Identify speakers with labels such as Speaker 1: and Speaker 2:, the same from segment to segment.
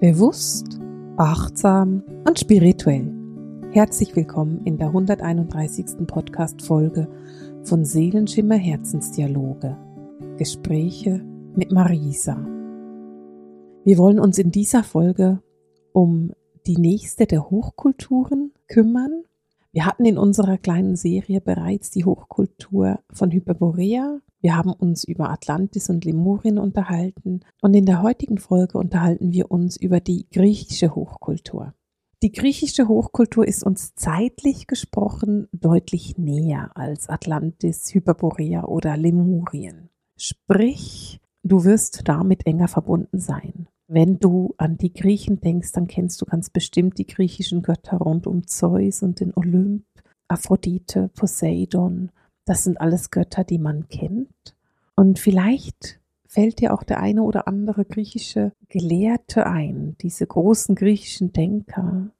Speaker 1: Bewusst, achtsam und spirituell. Herzlich willkommen in der 131. Podcast-Folge von Seelenschimmer Herzensdialoge. Gespräche mit Marisa. Wir wollen uns in dieser Folge um die nächste der Hochkulturen kümmern. Wir hatten in unserer kleinen Serie bereits die Hochkultur von Hyperborea wir haben uns über Atlantis und Lemurien unterhalten und in der heutigen Folge unterhalten wir uns über die griechische Hochkultur. Die griechische Hochkultur ist uns zeitlich gesprochen deutlich näher als Atlantis, Hyperborea oder Lemurien. Sprich, du wirst damit enger verbunden sein. Wenn du an die Griechen denkst, dann kennst du ganz bestimmt die griechischen Götter rund um Zeus und den Olymp, Aphrodite, Poseidon das sind alles Götter, die man kennt. Und vielleicht fällt dir auch der eine oder andere griechische Gelehrte ein, diese großen griechischen Denker.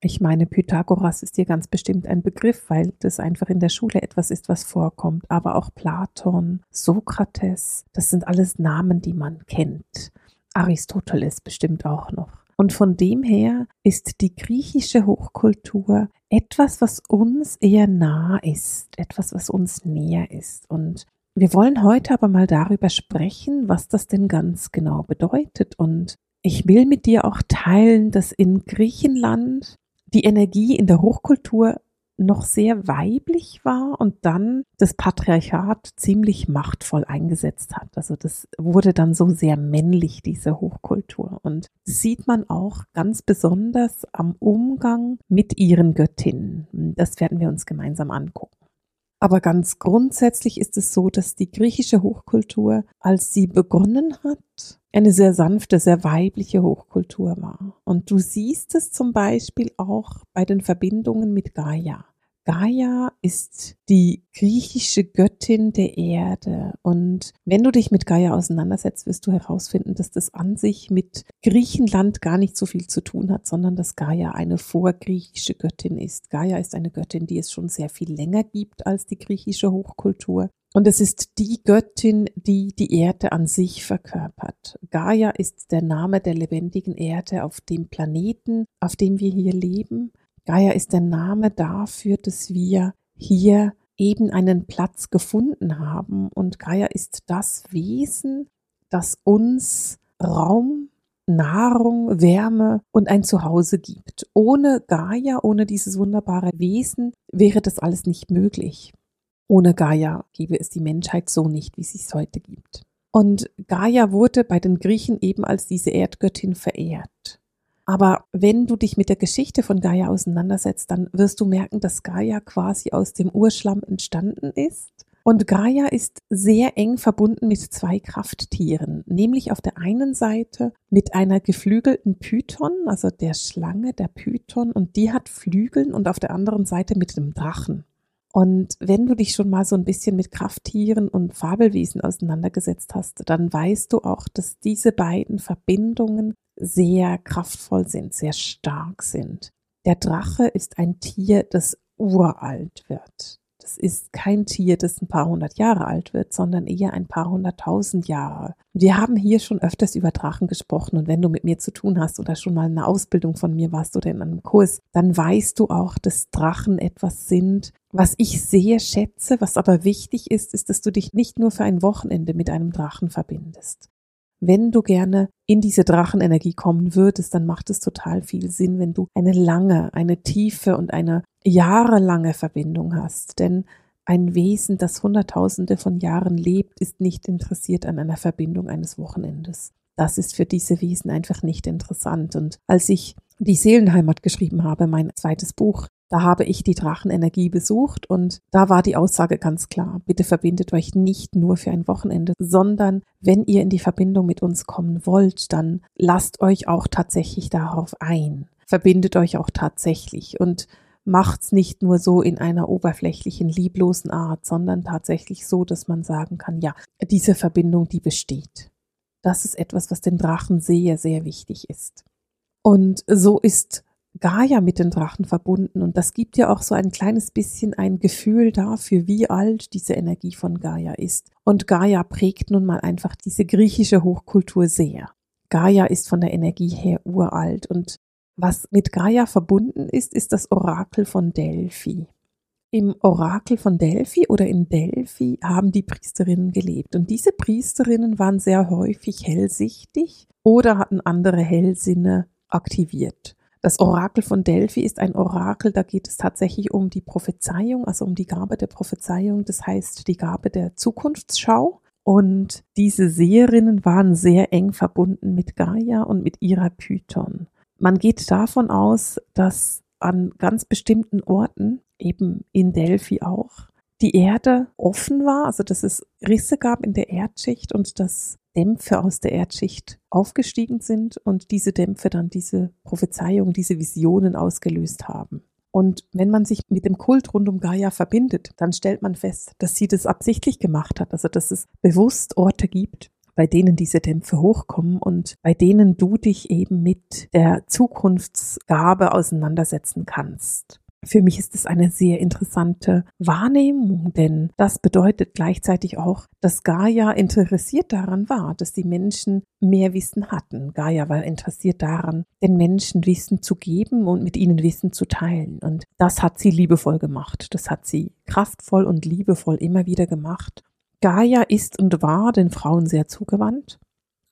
Speaker 1: Ich meine, Pythagoras ist dir ganz bestimmt ein Begriff, weil das einfach in der Schule etwas ist, was vorkommt. Aber auch Platon, Sokrates, das sind alles Namen, die man kennt. Aristoteles bestimmt auch noch. Und von dem her ist die griechische Hochkultur etwas, was uns eher nah ist, etwas, was uns näher ist. Und wir wollen heute aber mal darüber sprechen, was das denn ganz genau bedeutet. Und ich will mit dir auch teilen, dass in Griechenland die Energie in der Hochkultur noch sehr weiblich war und dann das Patriarchat ziemlich machtvoll eingesetzt hat. Also das wurde dann so sehr männlich, diese Hochkultur. Und das sieht man auch ganz besonders am Umgang mit ihren Göttinnen. Das werden wir uns gemeinsam angucken. Aber ganz grundsätzlich ist es so, dass die griechische Hochkultur, als sie begonnen hat, eine sehr sanfte, sehr weibliche Hochkultur war. Und du siehst es zum Beispiel auch bei den Verbindungen mit Gaia. Gaia ist die griechische Göttin der Erde. Und wenn du dich mit Gaia auseinandersetzt, wirst du herausfinden, dass das an sich mit Griechenland gar nicht so viel zu tun hat, sondern dass Gaia eine vorgriechische Göttin ist. Gaia ist eine Göttin, die es schon sehr viel länger gibt als die griechische Hochkultur. Und es ist die Göttin, die die Erde an sich verkörpert. Gaia ist der Name der lebendigen Erde auf dem Planeten, auf dem wir hier leben. Gaia ist der Name dafür, dass wir hier eben einen Platz gefunden haben. Und Gaia ist das Wesen, das uns Raum, Nahrung, Wärme und ein Zuhause gibt. Ohne Gaia, ohne dieses wunderbare Wesen wäre das alles nicht möglich. Ohne Gaia gäbe es die Menschheit so nicht, wie sie es heute gibt. Und Gaia wurde bei den Griechen eben als diese Erdgöttin verehrt. Aber wenn du dich mit der Geschichte von Gaia auseinandersetzt, dann wirst du merken, dass Gaia quasi aus dem Urschlamm entstanden ist. Und Gaia ist sehr eng verbunden mit zwei Krafttieren, nämlich auf der einen Seite mit einer geflügelten Python, also der Schlange, der Python, und die hat Flügeln und auf der anderen Seite mit dem Drachen. Und wenn du dich schon mal so ein bisschen mit Krafttieren und Fabelwesen auseinandergesetzt hast, dann weißt du auch, dass diese beiden Verbindungen sehr kraftvoll sind, sehr stark sind. Der Drache ist ein Tier, das uralt wird. Das ist kein Tier, das ein paar hundert Jahre alt wird, sondern eher ein paar hunderttausend Jahre. Wir haben hier schon öfters über Drachen gesprochen und wenn du mit mir zu tun hast oder schon mal in einer Ausbildung von mir warst oder in einem Kurs, dann weißt du auch, dass Drachen etwas sind, was ich sehr schätze, was aber wichtig ist, ist, dass du dich nicht nur für ein Wochenende mit einem Drachen verbindest. Wenn du gerne in diese Drachenenergie kommen würdest, dann macht es total viel Sinn, wenn du eine lange, eine tiefe und eine jahrelange Verbindung hast. Denn ein Wesen, das Hunderttausende von Jahren lebt, ist nicht interessiert an einer Verbindung eines Wochenendes. Das ist für diese Wesen einfach nicht interessant. Und als ich die Seelenheimat geschrieben habe, mein zweites Buch, da habe ich die Drachenenergie besucht und da war die Aussage ganz klar. Bitte verbindet euch nicht nur für ein Wochenende, sondern wenn ihr in die Verbindung mit uns kommen wollt, dann lasst euch auch tatsächlich darauf ein. Verbindet euch auch tatsächlich und macht's nicht nur so in einer oberflächlichen, lieblosen Art, sondern tatsächlich so, dass man sagen kann, ja, diese Verbindung, die besteht. Das ist etwas, was den Drachen sehr, sehr wichtig ist. Und so ist Gaia mit den Drachen verbunden und das gibt ja auch so ein kleines bisschen ein Gefühl dafür, wie alt diese Energie von Gaia ist. Und Gaia prägt nun mal einfach diese griechische Hochkultur sehr. Gaia ist von der Energie her uralt und was mit Gaia verbunden ist, ist das Orakel von Delphi. Im Orakel von Delphi oder in Delphi haben die Priesterinnen gelebt. Und diese Priesterinnen waren sehr häufig hellsichtig oder hatten andere Hellsinne aktiviert. Das Orakel von Delphi ist ein Orakel, da geht es tatsächlich um die Prophezeiung, also um die Gabe der Prophezeiung, das heißt die Gabe der Zukunftsschau. Und diese Seherinnen waren sehr eng verbunden mit Gaia und mit ihrer Python. Man geht davon aus, dass an ganz bestimmten Orten, eben in Delphi auch, die Erde offen war, also dass es Risse gab in der Erdschicht und dass Dämpfe aus der Erdschicht aufgestiegen sind und diese Dämpfe dann diese Prophezeiung, diese Visionen ausgelöst haben. Und wenn man sich mit dem Kult rund um Gaia verbindet, dann stellt man fest, dass sie das absichtlich gemacht hat, also dass es bewusst Orte gibt, bei denen diese Dämpfe hochkommen und bei denen du dich eben mit der Zukunftsgabe auseinandersetzen kannst. Für mich ist es eine sehr interessante Wahrnehmung, denn das bedeutet gleichzeitig auch, dass Gaia interessiert daran war, dass die Menschen mehr Wissen hatten. Gaia war interessiert daran, den Menschen Wissen zu geben und mit ihnen Wissen zu teilen. Und das hat sie liebevoll gemacht. Das hat sie kraftvoll und liebevoll immer wieder gemacht. Gaia ist und war den Frauen sehr zugewandt.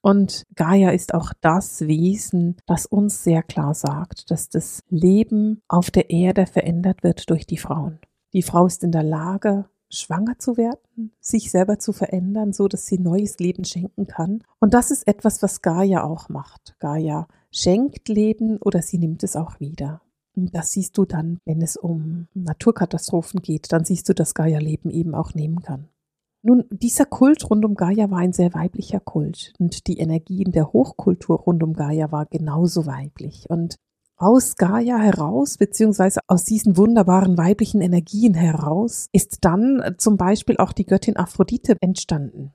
Speaker 1: Und Gaia ist auch das Wesen, das uns sehr klar sagt, dass das Leben auf der Erde verändert wird durch die Frauen. Die Frau ist in der Lage, schwanger zu werden, sich selber zu verändern, so dass sie neues Leben schenken kann. Und das ist etwas, was Gaia auch macht. Gaia schenkt Leben oder sie nimmt es auch wieder. Und das siehst du dann, wenn es um Naturkatastrophen geht, dann siehst du, dass Gaia Leben eben auch nehmen kann. Nun, dieser Kult rund um Gaia war ein sehr weiblicher Kult und die Energie in der Hochkultur rund um Gaia war genauso weiblich. Und aus Gaia heraus, beziehungsweise aus diesen wunderbaren weiblichen Energien heraus, ist dann zum Beispiel auch die Göttin Aphrodite entstanden.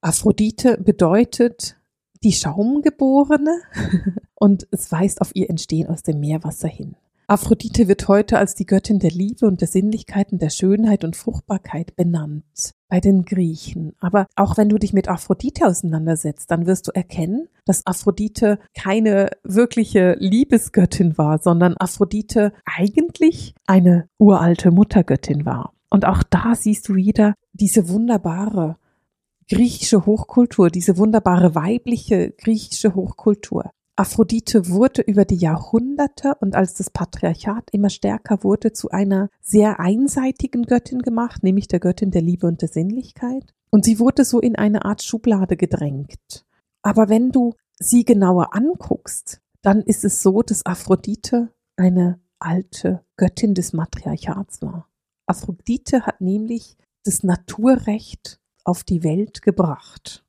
Speaker 1: Aphrodite bedeutet die Schaumgeborene und es weist auf ihr Entstehen aus dem Meerwasser hin. Aphrodite wird heute als die Göttin der Liebe und der Sinnlichkeit und der Schönheit und Fruchtbarkeit benannt bei den Griechen. Aber auch wenn du dich mit Aphrodite auseinandersetzt, dann wirst du erkennen, dass Aphrodite keine wirkliche Liebesgöttin war, sondern Aphrodite eigentlich eine uralte Muttergöttin war. Und auch da siehst du wieder diese wunderbare griechische Hochkultur, diese wunderbare weibliche griechische Hochkultur. Aphrodite wurde über die Jahrhunderte und als das Patriarchat immer stärker wurde, zu einer sehr einseitigen Göttin gemacht, nämlich der Göttin der Liebe und der Sinnlichkeit. Und sie wurde so in eine Art Schublade gedrängt. Aber wenn du sie genauer anguckst, dann ist es so, dass Aphrodite eine alte Göttin des Matriarchats war. Aphrodite hat nämlich das Naturrecht auf die Welt gebracht.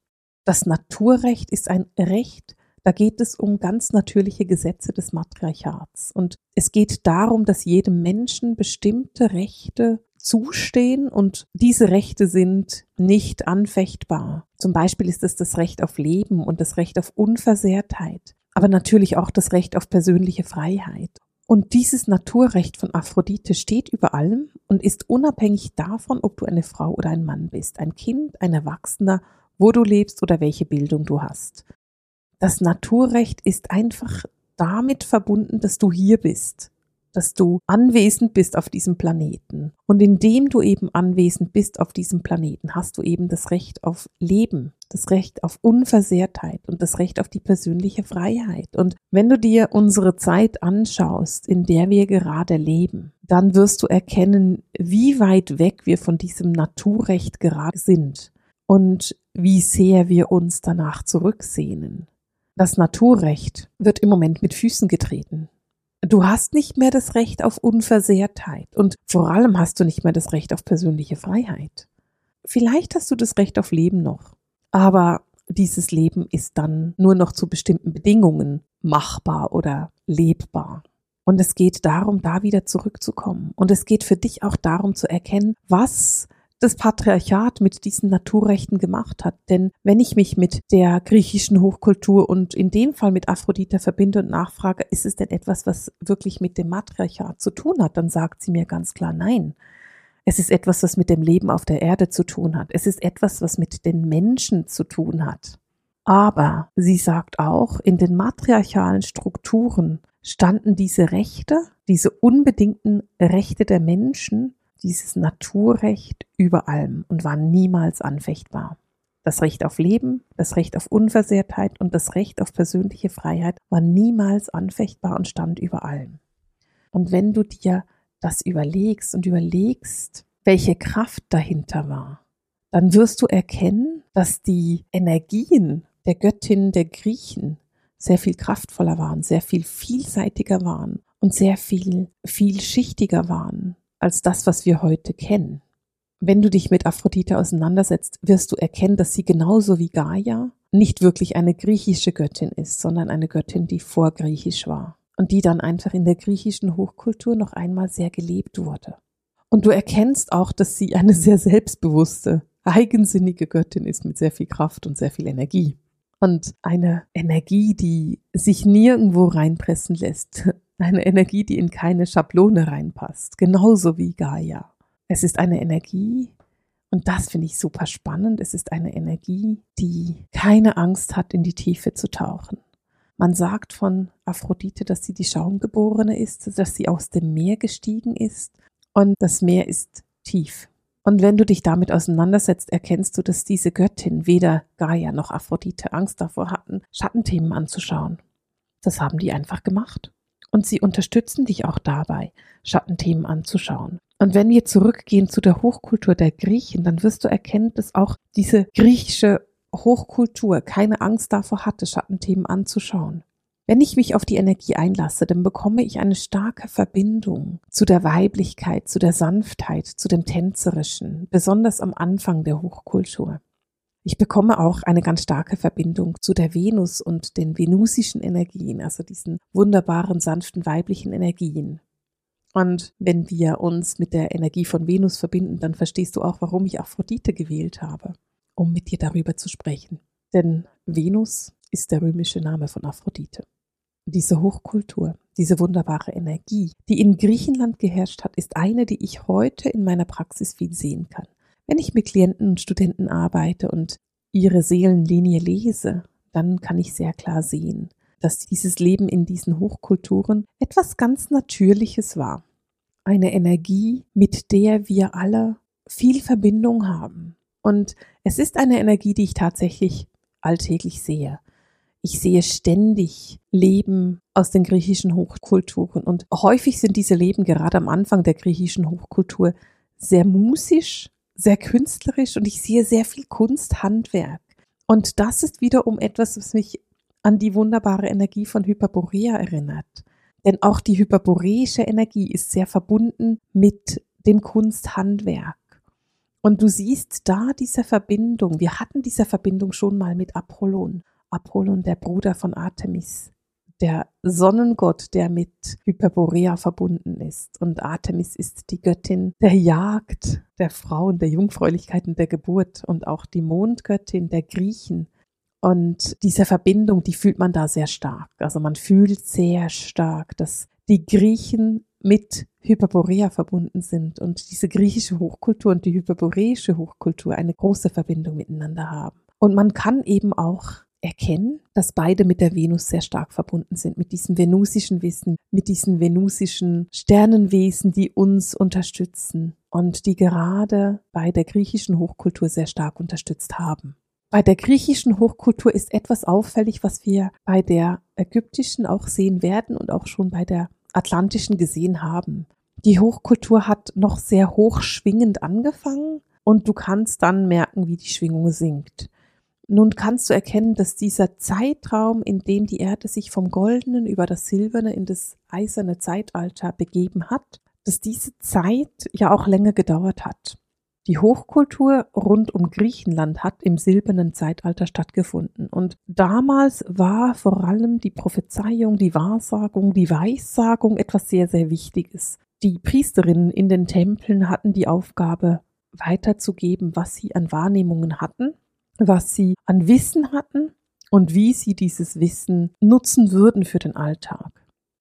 Speaker 1: Das Naturrecht ist ein Recht, da geht es um ganz natürliche Gesetze des Matriarchats. Und es geht darum, dass jedem Menschen bestimmte Rechte zustehen und diese Rechte sind nicht anfechtbar. Zum Beispiel ist es das Recht auf Leben und das Recht auf Unversehrtheit, aber natürlich auch das Recht auf persönliche Freiheit. Und dieses Naturrecht von Aphrodite steht über allem und ist unabhängig davon, ob du eine Frau oder ein Mann bist, ein Kind, ein Erwachsener, wo du lebst oder welche Bildung du hast das Naturrecht ist einfach damit verbunden, dass du hier bist, dass du anwesend bist auf diesem Planeten. Und indem du eben anwesend bist auf diesem Planeten, hast du eben das Recht auf Leben, das Recht auf Unversehrtheit und das Recht auf die persönliche Freiheit. Und wenn du dir unsere Zeit anschaust, in der wir gerade leben, dann wirst du erkennen, wie weit weg wir von diesem Naturrecht gerade sind und wie sehr wir uns danach zurücksehnen. Das Naturrecht wird im Moment mit Füßen getreten. Du hast nicht mehr das Recht auf Unversehrtheit und vor allem hast du nicht mehr das Recht auf persönliche Freiheit. Vielleicht hast du das Recht auf Leben noch, aber dieses Leben ist dann nur noch zu bestimmten Bedingungen machbar oder lebbar. Und es geht darum, da wieder zurückzukommen. Und es geht für dich auch darum zu erkennen, was das Patriarchat mit diesen Naturrechten gemacht hat. Denn wenn ich mich mit der griechischen Hochkultur und in dem Fall mit Aphrodite verbinde und nachfrage, ist es denn etwas, was wirklich mit dem Matriarchat zu tun hat, dann sagt sie mir ganz klar nein. Es ist etwas, was mit dem Leben auf der Erde zu tun hat. Es ist etwas, was mit den Menschen zu tun hat. Aber sie sagt auch, in den matriarchalen Strukturen standen diese Rechte, diese unbedingten Rechte der Menschen, dieses Naturrecht über allem und waren niemals anfechtbar. Das Recht auf Leben, das Recht auf Unversehrtheit und das Recht auf persönliche Freiheit war niemals anfechtbar und stand über allem. Und wenn du dir das überlegst und überlegst, welche Kraft dahinter war, dann wirst du erkennen, dass die Energien der Göttin der Griechen sehr viel kraftvoller waren, sehr viel vielseitiger waren und sehr viel vielschichtiger waren als das, was wir heute kennen. Wenn du dich mit Aphrodite auseinandersetzt, wirst du erkennen, dass sie genauso wie Gaia nicht wirklich eine griechische Göttin ist, sondern eine Göttin, die vorgriechisch war und die dann einfach in der griechischen Hochkultur noch einmal sehr gelebt wurde. Und du erkennst auch, dass sie eine sehr selbstbewusste, eigensinnige Göttin ist mit sehr viel Kraft und sehr viel Energie und eine Energie, die sich nirgendwo reinpressen lässt. Eine Energie, die in keine Schablone reinpasst. Genauso wie Gaia. Es ist eine Energie, und das finde ich super spannend. Es ist eine Energie, die keine Angst hat, in die Tiefe zu tauchen. Man sagt von Aphrodite, dass sie die Schaumgeborene ist, dass sie aus dem Meer gestiegen ist und das Meer ist tief. Und wenn du dich damit auseinandersetzt, erkennst du, dass diese Göttin weder Gaia noch Aphrodite Angst davor hatten, Schattenthemen anzuschauen. Das haben die einfach gemacht. Und sie unterstützen dich auch dabei, Schattenthemen anzuschauen. Und wenn wir zurückgehen zu der Hochkultur der Griechen, dann wirst du erkennen, dass auch diese griechische Hochkultur keine Angst davor hatte, Schattenthemen anzuschauen. Wenn ich mich auf die Energie einlasse, dann bekomme ich eine starke Verbindung zu der Weiblichkeit, zu der Sanftheit, zu dem Tänzerischen, besonders am Anfang der Hochkultur. Ich bekomme auch eine ganz starke Verbindung zu der Venus und den venusischen Energien, also diesen wunderbaren, sanften weiblichen Energien. Und wenn wir uns mit der Energie von Venus verbinden, dann verstehst du auch, warum ich Aphrodite gewählt habe, um mit dir darüber zu sprechen. Denn Venus ist der römische Name von Aphrodite diese Hochkultur, diese wunderbare Energie, die in Griechenland geherrscht hat, ist eine, die ich heute in meiner Praxis viel sehen kann. Wenn ich mit Klienten und Studenten arbeite und ihre Seelenlinie lese, dann kann ich sehr klar sehen, dass dieses Leben in diesen Hochkulturen etwas ganz Natürliches war. Eine Energie, mit der wir alle viel Verbindung haben. Und es ist eine Energie, die ich tatsächlich alltäglich sehe. Ich sehe ständig Leben aus den griechischen Hochkulturen. Und häufig sind diese Leben gerade am Anfang der griechischen Hochkultur sehr musisch, sehr künstlerisch und ich sehe sehr viel Kunsthandwerk. Und das ist wiederum etwas, was mich an die wunderbare Energie von Hyperborea erinnert. Denn auch die hyperboreische Energie ist sehr verbunden mit dem Kunsthandwerk. Und du siehst da diese Verbindung. Wir hatten diese Verbindung schon mal mit Apollon. Apollon, der Bruder von Artemis, der Sonnengott, der mit Hyperborea verbunden ist. Und Artemis ist die Göttin der Jagd, der Frauen, der Jungfräulichkeit und der Geburt und auch die Mondgöttin der Griechen. Und diese Verbindung, die fühlt man da sehr stark. Also man fühlt sehr stark, dass die Griechen mit Hyperborea verbunden sind und diese griechische Hochkultur und die hyperboreische Hochkultur eine große Verbindung miteinander haben. Und man kann eben auch erkennen, dass beide mit der Venus sehr stark verbunden sind, mit diesem venusischen Wissen, mit diesen venusischen Sternenwesen, die uns unterstützen und die gerade bei der griechischen Hochkultur sehr stark unterstützt haben. Bei der griechischen Hochkultur ist etwas auffällig, was wir bei der ägyptischen auch sehen werden und auch schon bei der atlantischen gesehen haben. Die Hochkultur hat noch sehr hoch schwingend angefangen und du kannst dann merken, wie die Schwingung sinkt. Nun kannst du erkennen, dass dieser Zeitraum, in dem die Erde sich vom Goldenen über das Silberne in das eiserne Zeitalter begeben hat, dass diese Zeit ja auch länger gedauert hat. Die Hochkultur rund um Griechenland hat im silbernen Zeitalter stattgefunden. Und damals war vor allem die Prophezeiung, die Wahrsagung, die Weissagung etwas sehr, sehr Wichtiges. Die Priesterinnen in den Tempeln hatten die Aufgabe, weiterzugeben, was sie an Wahrnehmungen hatten was sie an Wissen hatten und wie sie dieses Wissen nutzen würden für den Alltag.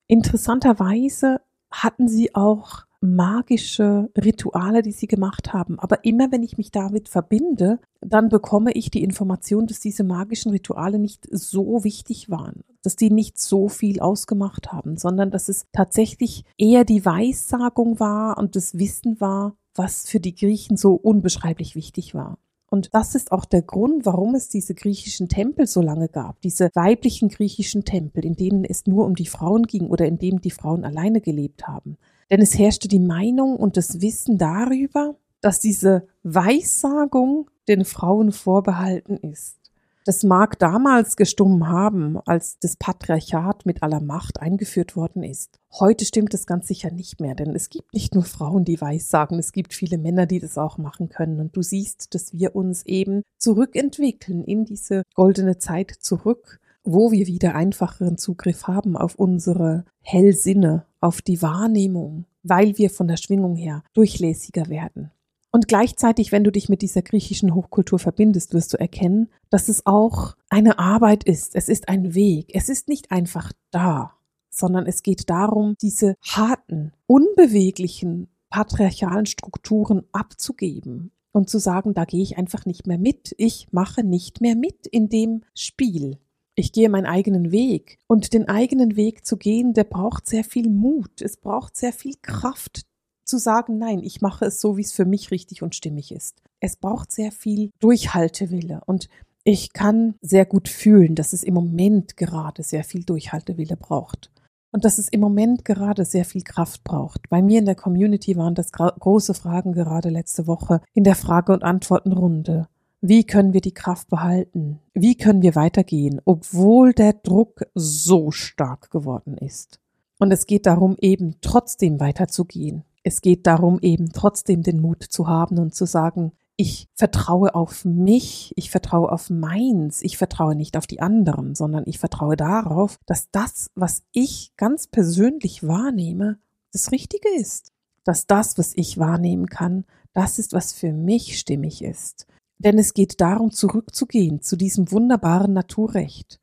Speaker 1: Interessanterweise hatten sie auch magische Rituale, die sie gemacht haben. Aber immer wenn ich mich damit verbinde, dann bekomme ich die Information, dass diese magischen Rituale nicht so wichtig waren, dass die nicht so viel ausgemacht haben, sondern dass es tatsächlich eher die Weissagung war und das Wissen war, was für die Griechen so unbeschreiblich wichtig war. Und das ist auch der Grund, warum es diese griechischen Tempel so lange gab, diese weiblichen griechischen Tempel, in denen es nur um die Frauen ging oder in denen die Frauen alleine gelebt haben. Denn es herrschte die Meinung und das Wissen darüber, dass diese Weissagung den Frauen vorbehalten ist. Das mag damals gestummen haben, als das Patriarchat mit aller Macht eingeführt worden ist. Heute stimmt das ganz sicher nicht mehr, denn es gibt nicht nur Frauen, die Weissagen, es gibt viele Männer, die das auch machen können. Und du siehst, dass wir uns eben zurückentwickeln in diese goldene Zeit zurück, wo wir wieder einfacheren Zugriff haben auf unsere Hellsinne, auf die Wahrnehmung, weil wir von der Schwingung her durchlässiger werden. Und gleichzeitig, wenn du dich mit dieser griechischen Hochkultur verbindest, wirst du erkennen, dass es auch eine Arbeit ist. Es ist ein Weg. Es ist nicht einfach da, sondern es geht darum, diese harten, unbeweglichen patriarchalen Strukturen abzugeben und zu sagen, da gehe ich einfach nicht mehr mit. Ich mache nicht mehr mit in dem Spiel. Ich gehe meinen eigenen Weg. Und den eigenen Weg zu gehen, der braucht sehr viel Mut. Es braucht sehr viel Kraft, zu sagen, nein, ich mache es so, wie es für mich richtig und stimmig ist. Es braucht sehr viel Durchhaltewille und ich kann sehr gut fühlen, dass es im Moment gerade sehr viel Durchhaltewille braucht. Und dass es im Moment gerade sehr viel Kraft braucht. Bei mir in der Community waren das große Fragen gerade letzte Woche in der Frage- und Antwortenrunde. Wie können wir die Kraft behalten? Wie können wir weitergehen, obwohl der Druck so stark geworden ist? Und es geht darum, eben trotzdem weiterzugehen. Es geht darum, eben trotzdem den Mut zu haben und zu sagen, ich vertraue auf mich, ich vertraue auf meins, ich vertraue nicht auf die anderen, sondern ich vertraue darauf, dass das, was ich ganz persönlich wahrnehme, das Richtige ist. Dass das, was ich wahrnehmen kann, das ist, was für mich stimmig ist. Denn es geht darum, zurückzugehen zu diesem wunderbaren Naturrecht,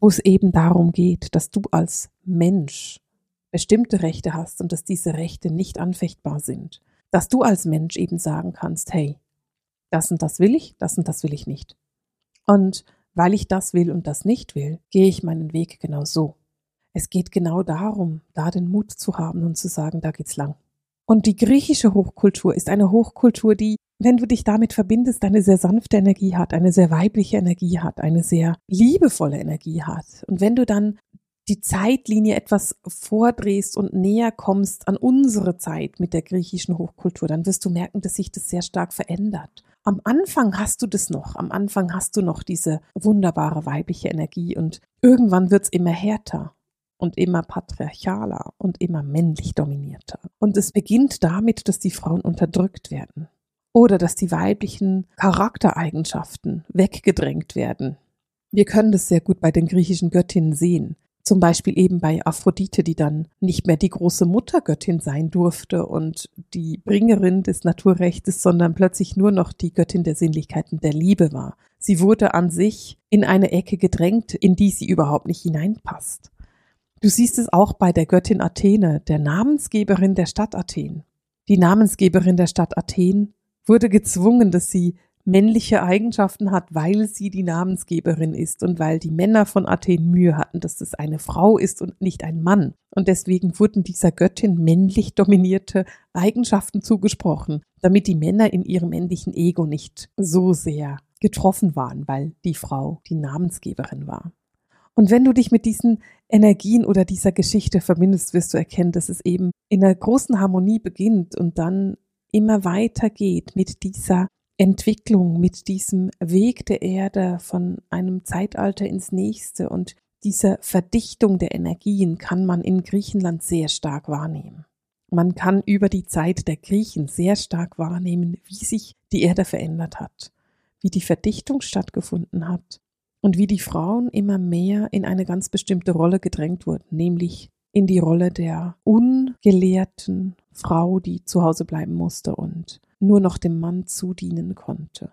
Speaker 1: wo es eben darum geht, dass du als Mensch bestimmte Rechte hast und dass diese Rechte nicht anfechtbar sind. Dass du als Mensch eben sagen kannst, hey, das und das will ich, das und das will ich nicht. Und weil ich das will und das nicht will, gehe ich meinen Weg genau so. Es geht genau darum, da den Mut zu haben und zu sagen, da geht's lang. Und die griechische Hochkultur ist eine Hochkultur, die, wenn du dich damit verbindest, eine sehr sanfte Energie hat, eine sehr weibliche Energie hat, eine sehr liebevolle Energie hat. Und wenn du dann die Zeitlinie etwas vordrehst und näher kommst an unsere Zeit mit der griechischen Hochkultur, dann wirst du merken, dass sich das sehr stark verändert. Am Anfang hast du das noch, am Anfang hast du noch diese wunderbare weibliche Energie und irgendwann wird's immer härter und immer patriarchaler und immer männlich dominierter. Und es beginnt damit, dass die Frauen unterdrückt werden oder dass die weiblichen Charaktereigenschaften weggedrängt werden. Wir können das sehr gut bei den griechischen Göttinnen sehen. Zum Beispiel eben bei Aphrodite, die dann nicht mehr die große Muttergöttin sein durfte und die Bringerin des Naturrechtes, sondern plötzlich nur noch die Göttin der Sinnlichkeiten der Liebe war. Sie wurde an sich in eine Ecke gedrängt, in die sie überhaupt nicht hineinpasst. Du siehst es auch bei der Göttin Athene, der Namensgeberin der Stadt Athen. Die Namensgeberin der Stadt Athen wurde gezwungen, dass sie männliche Eigenschaften hat, weil sie die Namensgeberin ist und weil die Männer von Athen Mühe hatten, dass es eine Frau ist und nicht ein Mann. Und deswegen wurden dieser Göttin männlich dominierte Eigenschaften zugesprochen, damit die Männer in ihrem männlichen Ego nicht so sehr getroffen waren, weil die Frau die Namensgeberin war. Und wenn du dich mit diesen Energien oder dieser Geschichte verbindest, wirst du erkennen, dass es eben in einer großen Harmonie beginnt und dann immer weiter geht mit dieser Entwicklung, mit diesem Weg der Erde von einem Zeitalter ins nächste und dieser Verdichtung der Energien kann man in Griechenland sehr stark wahrnehmen. Man kann über die Zeit der Griechen sehr stark wahrnehmen, wie sich die Erde verändert hat, wie die Verdichtung stattgefunden hat und wie die Frauen immer mehr in eine ganz bestimmte Rolle gedrängt wurden, nämlich in die Rolle der ungelehrten Frau, die zu Hause bleiben musste und nur noch dem Mann zudienen konnte.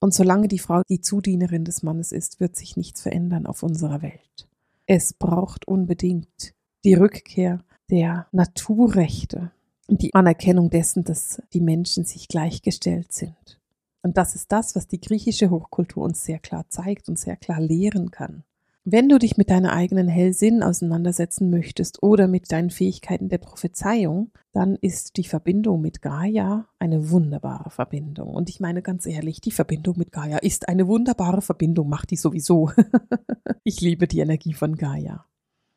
Speaker 1: Und solange die Frau die Zudienerin des Mannes ist, wird sich nichts verändern auf unserer Welt. Es braucht unbedingt die Rückkehr der Naturrechte, und die Anerkennung dessen, dass die Menschen sich gleichgestellt sind. Und das ist das, was die griechische Hochkultur uns sehr klar zeigt und sehr klar lehren kann. Wenn du dich mit deiner eigenen Hellsinn auseinandersetzen möchtest oder mit deinen Fähigkeiten der Prophezeiung, dann ist die Verbindung mit Gaia eine wunderbare Verbindung. Und ich meine ganz ehrlich, die Verbindung mit Gaia ist eine wunderbare Verbindung, macht die sowieso. ich liebe die Energie von Gaia.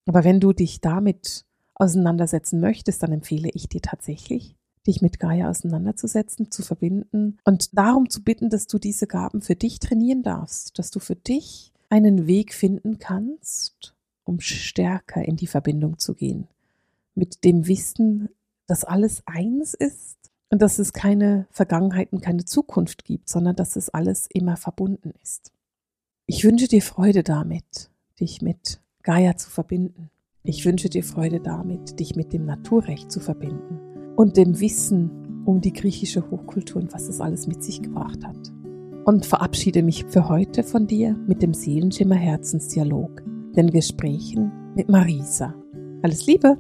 Speaker 1: Aber wenn du dich damit auseinandersetzen möchtest, dann empfehle ich dir tatsächlich, dich mit Gaia auseinanderzusetzen, zu verbinden und darum zu bitten, dass du diese Gaben für dich trainieren darfst, dass du für dich einen Weg finden kannst, um stärker in die Verbindung zu gehen. Mit dem Wissen, dass alles eins ist und dass es keine Vergangenheit und keine Zukunft gibt, sondern dass es alles immer verbunden ist. Ich wünsche dir Freude damit, dich mit Gaia zu verbinden. Ich wünsche dir Freude damit, dich mit dem Naturrecht zu verbinden und dem Wissen um die griechische Hochkultur und was es alles mit sich gebracht hat und verabschiede mich für heute von dir mit dem Seelenschimmer Herzensdialog, den Gesprächen mit Marisa. Alles Liebe!